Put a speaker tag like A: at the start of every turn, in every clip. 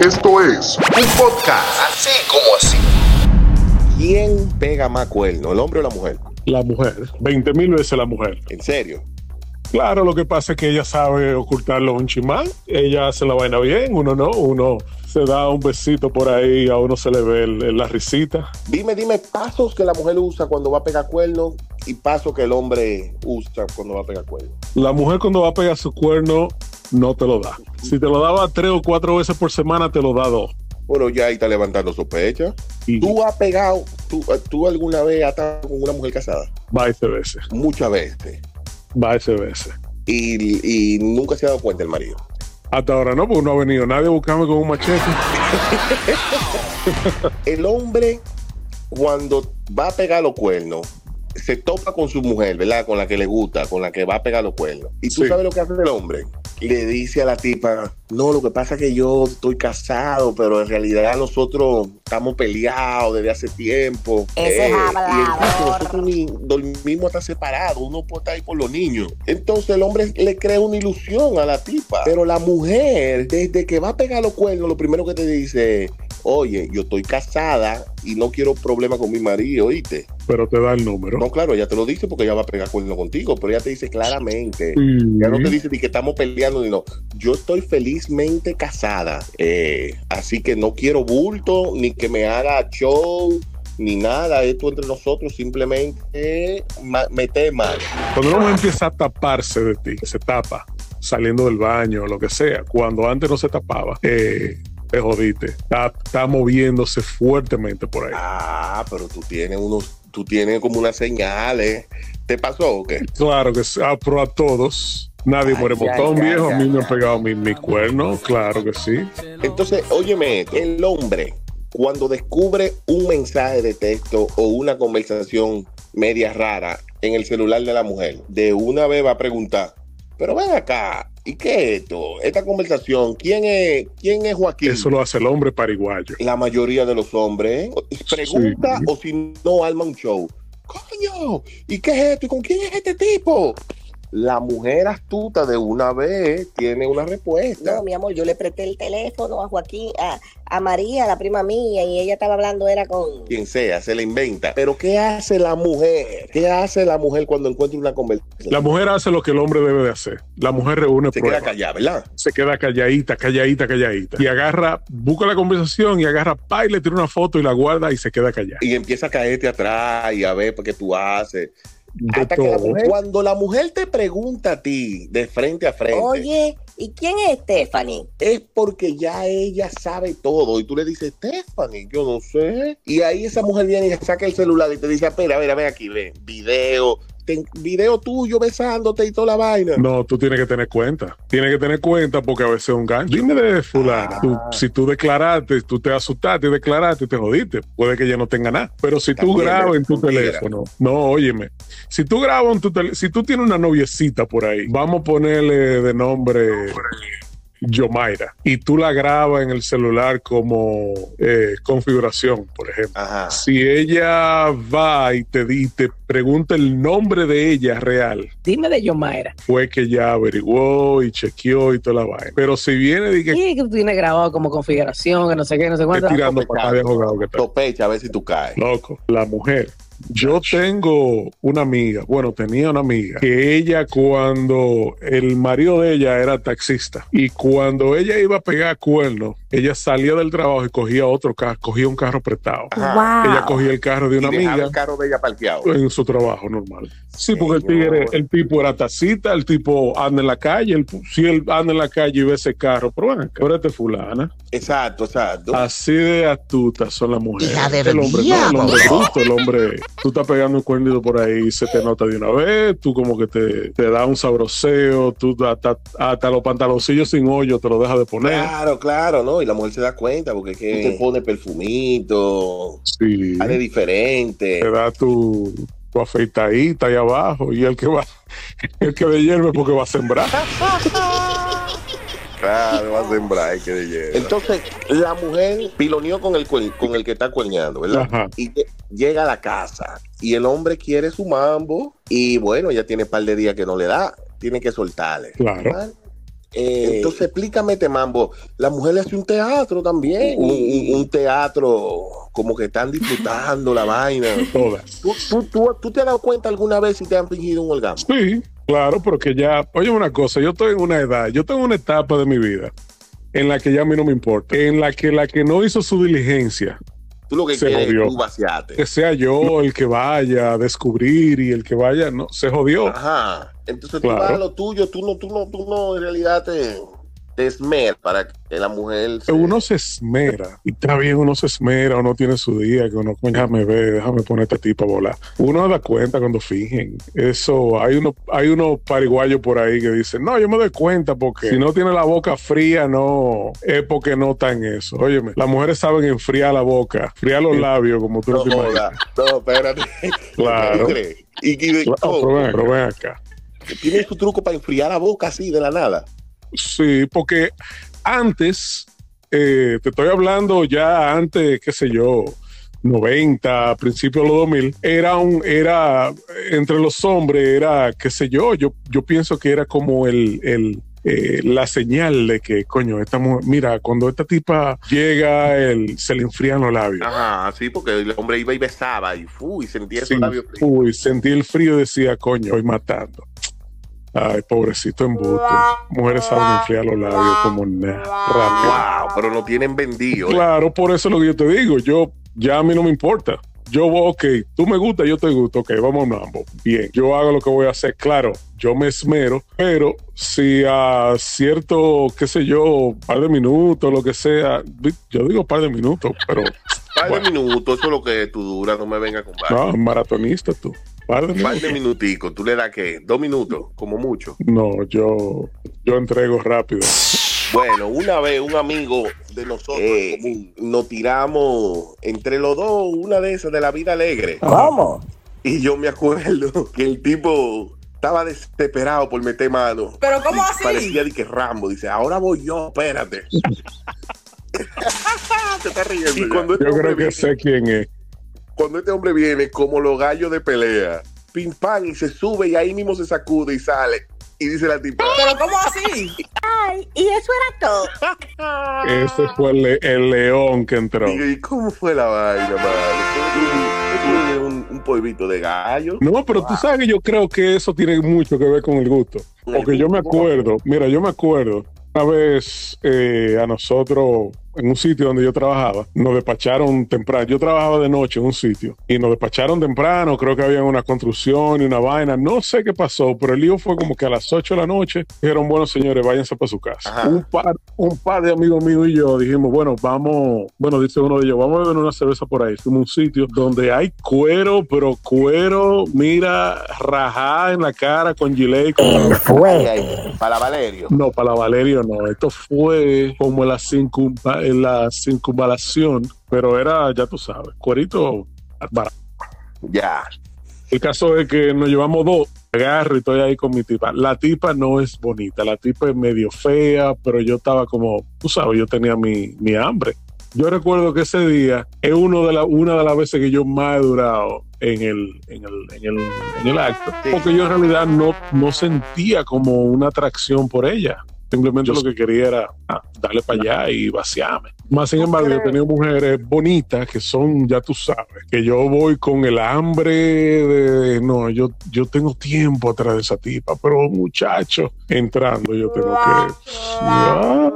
A: Esto es un podcast.
B: Así como así.
C: ¿Quién pega más cuerno, el hombre o la mujer?
D: La mujer, 20 mil veces la mujer.
C: ¿En serio?
D: Claro, lo que pasa es que ella sabe ocultarlo un chimán. Ella hace la vaina bien, uno no, uno se da un besito por ahí, a uno se le ve el- la risita.
C: Dime, dime pasos que la mujer usa cuando va a pegar cuerno y pasos que el hombre usa cuando va a pegar cuerno.
D: La mujer cuando va a pegar su cuerno no te lo da. Si te lo daba tres o cuatro veces por semana, te lo da dos.
C: Bueno, ya ahí está levantando sospecha.
D: Y
C: ¿Tú has pegado, tú, tú alguna vez has estado con una mujer casada?
D: veces veces,
C: Muchas veces.
D: veces veces.
C: Y, y nunca se ha dado cuenta el marido.
D: Hasta ahora no, porque no ha venido nadie a buscarme con un machete.
C: El hombre, cuando va a pegar los cuernos, se topa con su mujer, ¿verdad? Con la que le gusta, con la que va a pegar los cuernos. ¿Y tú
D: Sí.
C: sabes lo que hace el hombre? Le dice a la tipa, no, lo que pasa es que yo estoy casado, pero en realidad nosotros estamos peleados desde hace tiempo.
E: Ese
C: Eh, y
E: hablador.
C: el nosotros ni dormimos hasta separados, uno puede estar ahí por los niños. Entonces el hombre le crea una ilusión a la tipa. Pero la mujer, desde que va a pegar los cuernos, lo primero que te dice, oye, yo estoy casada y no quiero problemas con mi marido, ¿oíste?
D: Pero te da el número.
C: No, claro, ella te lo dice porque ella va a pegar cuerno contigo, pero ella te dice claramente. Ya no te dice ni que estamos peleando ni no. Yo estoy felizmente casada. eh, así que no quiero bulto, ni que me haga show, ni nada. Esto entre nosotros simplemente ma- mete mal.
D: Cuando mujer empieza a taparse de ti, se tapa, saliendo del baño, lo que sea, cuando antes no se tapaba, eh, te jodiste. Está, está moviéndose fuertemente por ahí.
C: Ah, pero tú tienes unos, tú tienes como unas señales. ¿Te pasó o qué?
D: Claro que sí, ah, pero a todos. Nadie
C: Ay,
D: muere
C: ya,
D: botón
C: ya,
D: viejo.
C: ya,
D: a mí me
C: ya.
D: han pegado mi, mi cuerno, claro que sí.
C: Entonces, óyeme, el hombre, cuando descubre un mensaje de texto o una conversación media rara en el celular de la mujer, de una vez va a preguntar, pero ven acá, ¿y qué es esto? Esta conversación, ¿quién es, quién es Joaquín?
D: Eso lo hace el hombre pariguayo.
C: La mayoría de los hombres pregunta
D: Sí.
C: o si no arma un show. Coño, ¿y qué es esto? ¿Y con quién es este tipo? La mujer astuta de una vez tiene una respuesta.
E: No, mi amor, yo le presté el teléfono a Joaquín, a, a María, la prima mía, y ella estaba hablando, era con...
C: quien sea, se la inventa. Pero ¿qué hace la mujer? ¿Qué hace la mujer cuando encuentra una conversación?
D: La mujer hace lo que el hombre debe de hacer. La mujer reúne
C: se queda
D: pruebas.
C: callada, ¿verdad?
D: se queda calladita, calladita, calladita. Y agarra, busca la conversación y agarra pa y le tira una foto y la guarda y se queda callada.
C: Y empieza a caerte atrás y a ver qué tú haces.
D: De
C: Hasta que la
D: todo.
C: mujer, cuando la mujer te pregunta a ti de frente a frente,
E: Oye, ¿y quién es Stephanie?
C: es porque ya ella sabe todo. Y tú le dices, Stephanie, yo no sé. Y ahí esa mujer viene y saca el celular y te dice, espera, mira, ven aquí, ven, video, ten- video tuyo besándote y toda la vaina.
D: No, tú tienes que tener cuenta. Tienes que tener cuenta porque a veces es un gancho. Dime de fulana.
C: Ah.
D: Tú- si tú declaraste, tú te asustaste y declaraste y te jodiste. Puede que ella no tenga nada. Pero si tú
C: También
D: grabas en tu teléfono, no, óyeme. Si tú grabas en tu teléfono, si tú tienes una noviecita por ahí, vamos a ponerle de nombre Yomaira y tú la grabas en el celular como eh, configuración, por ejemplo.
C: Ajá.
D: Si ella va y te, pregunta el nombre de ella real,
F: Dime de Yomaira.
D: fue que ya averiguó y chequeó y toda la vaina. Pero si viene y que
F: ¿Y que tú tienes grabado como configuración, que no sé qué, no sé cuánto?
D: tirando para de jugado que está
C: Sospecha a ver si tú caes.
D: loco, la mujer. Yo tengo una amiga, bueno, tenía una amiga, que ella cuando el marido de ella era taxista y cuando ella iba a pegar cuernos, ella salía del trabajo y cogía otro carro, cogía un carro prestado.
C: Ajá.
D: Ella cogía el carro de
C: Y
D: una
C: dejaba
D: amiga.
C: el carro de ella parqueado.
D: en su trabajo normal. Sí, porque el tigre, el tipo era taxista, el tipo anda en la calle, el, si él anda en la calle y ve ese carro, pero bueno, ahora este fulana.
C: Exacto, exacto.
D: Así de astutas son las mujeres.
B: Hija del
D: el hombre, no, el hombre bruto, el hombre, tú estás pegando un cuernito por ahí y se te nota de una vez, tú como que te, te da un sabroseo, tú hasta, hasta los pantaloncillos sin hoyo te lo dejas de poner.
C: Claro, claro, ¿no? Y la mujer se da cuenta porque es que te pone perfumito,
D: Sí.
C: sale diferente.
D: te da tu, tu afeitadita ahí abajo y el que va, el que de hierve porque va a sembrar.
C: Claro, va a sembrar, hay que de. Entonces, la mujer piloneó con el, con el que está cuerneando, ¿verdad?
D: Ajá.
C: Y lle- llega a la casa y el hombre quiere su mambo y bueno, ya tiene un par de días que no le da, tiene que soltarle.
D: Claro.
C: ¿verdad? Eh, Entonces, explícame este mambo. La mujer hace un teatro también, un, un- un teatro como que están disfrutando la vaina.
D: Todas.
C: ¿Tú, tú, tú, tú te has dado cuenta alguna vez si te han fingido un orgasmo?
D: Sí, claro, porque ya, oye una cosa, yo estoy en una edad, yo tengo una etapa de mi vida en la que ya a mí no me importa, en la que la que no hizo su diligencia,
C: Tú lo que
D: Se
C: quieres
D: jodió.
C: tú vaciarte.
D: que sea yo el que vaya a descubrir y el que vaya, no, se jodió.
C: Ajá. Entonces tú vas a lo tuyo, tú no, tú no, tú no en realidad te, te esmeras para que la mujer se-
D: Uno se esmera, y está bien, uno se esmera, uno tiene su día, que uno, déjame ver, déjame poner este tipo a volar. Uno da cuenta cuando fingen. Eso, hay uno, hay unos pariguayos por ahí que dicen, no, yo me doy cuenta porque si no tiene la boca fría, no, es porque no está en eso. Óyeme, las mujeres saben enfriar la boca, enfriar los labios, como tú
C: No
D: te imaginas.
C: No, espérate.
D: Claro.
C: Y, y-
D: Claro,
C: ¿cómo?
D: pero ven, pero ven acá.
C: Tiene su truco para enfriar la boca así de la nada.
D: Sí, porque antes, eh, te estoy hablando ya antes, qué sé yo, 90, principios de los 2000, era un, era, entre los hombres, era, qué sé yo, yo, yo pienso que era como el, el, eh, la señal de que, coño, esta mujer, mira, cuando esta tipa llega, el, se le enfrían los labios.
C: Ajá, sí, porque el hombre iba y besaba y, fu, y sentía
D: Sí,
C: esos labios fríos.
D: uy, el frío y decía, coño, estoy matando. Ay, pobrecito embute. Mujeres saben enfriar los labios como nada.
C: Wow, pero no tienen vendido. ¿eh?
D: Claro, por eso es lo que yo te digo. Yo, ya a mí no me importa. Yo ok, tú me gusta, yo te gusto, ok, vamos a ambos. Bien, yo hago lo que voy a hacer. Claro, yo me esmero, pero si a cierto, qué sé yo, par de minutos, lo que sea, yo digo par de minutos, pero
C: Par de
D: Bueno.
C: minutos, eso es lo que tú duras, no me vengas con varios.
D: no, maratonista tú. Par de
C: Par
D: minutos.
C: de minuticos, tú le das que dos minutos, como mucho.
D: No, yo, yo entrego rápido.
C: Bueno, una vez un amigo de nosotros común, nos tiramos entre los dos una de esas de la vida alegre.
E: ¿Cómo?
C: Y yo me acuerdo que el tipo estaba desesperado por meter mano.
B: Pero ¿cómo así?
C: Parecía de que Rambo. Dice, ahora voy yo, espérate. Te estás riendo. Y cuando este,
D: Yo
C: hombre
D: creo que
C: viene,
D: sé quién es.
C: cuando este hombre viene como los gallos de pelea, pim pam, y se sube y ahí mismo se sacude y sale. Y dice la tipa,
B: Pero ¿cómo así?
E: Ay, y eso era todo.
D: Ese fue el, le- el león que entró.
C: "Digo, ¿y cómo fue la vaina, madre? Eso es un, un polvito de gallo.
D: No, pero tú sabes que yo creo que eso tiene mucho que ver con el gusto. Porque yo me acuerdo, mira, yo me acuerdo una vez eh, a nosotros en un sitio donde yo trabajaba, nos despacharon temprano. Yo trabajaba de noche en un sitio y nos despacharon temprano. Creo que había una construcción y una vaina. No sé qué pasó, pero el lío fue como que a las 8 de la noche dijeron, bueno, señores, váyanse para su casa. Un par, un par de amigos míos y yo dijimos, bueno, vamos, bueno, dice uno de ellos, vamos a beber una cerveza por ahí. Fuimos un sitio donde hay cuero, pero cuero, mira, rajada en la cara con gilet.
C: Fue? ¿Para Valerio?
D: No, para Valerio no. Esto fue como las 5 en la circunvalación, pero era, ya tú sabes, cuerito barato.
C: Ya.
D: El caso es que nos llevamos dos, agarro y estoy ahí con mi tipa. La tipa no es bonita, la tipa es medio fea, pero yo estaba como, tú sabes, yo tenía mi, mi hambre. Yo recuerdo que ese día es uno de la, una de las veces que yo más he durado en el, en el, en el, en el acto, porque yo en realidad no, no sentía como una atracción por ella. Simplemente lo que quería era ah, darle para allá y vaciarme. Más sin embargo, yo he tenido mujeres bonitas que son, ya tú sabes, que yo voy con el hambre de, no, yo, yo tengo tiempo atrás de esa tipa, pero muchacho, entrando yo tengo que... Ay,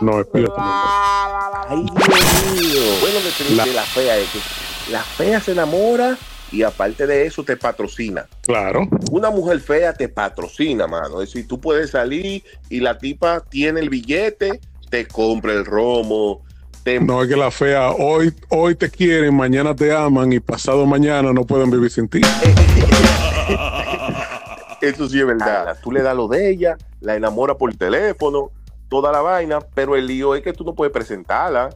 D: no, espérate.
C: Ay, Dios mío. Bueno, de la fea es que la fea se enamora y aparte de eso te patrocina.
D: Claro,
C: Una mujer fea te patrocina, mano. Es decir, tú puedes salir y la tipa tiene el billete, te compra el romo, te
D: no es que la fea hoy, hoy te quieren, mañana te aman y pasado mañana no pueden vivir sin ti.
C: Eso sí es verdad. Tú le das lo de ella, la enamora por teléfono, toda la vaina, pero el lío es que tú no puedes presentarla.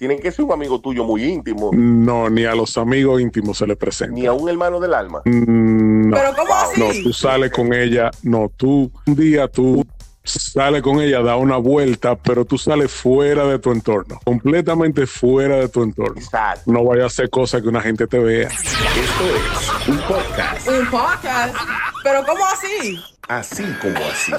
C: Tienen que ser un amigo tuyo muy íntimo,
D: No, ni a los amigos íntimos se les presenta.
C: ni a un hermano del alma.
D: Mm, No.
B: Pero ¿cómo así?
D: No, tú sales con ella, no, tú un día tú sales con ella, da una vuelta, pero tú sales fuera de tu entorno, completamente fuera de tu entorno.
C: Exacto.
D: No vayas a hacer cosas que una gente te vea.
C: Esto es un podcast
B: Un podcast. Pero ¿cómo así?
C: así como así.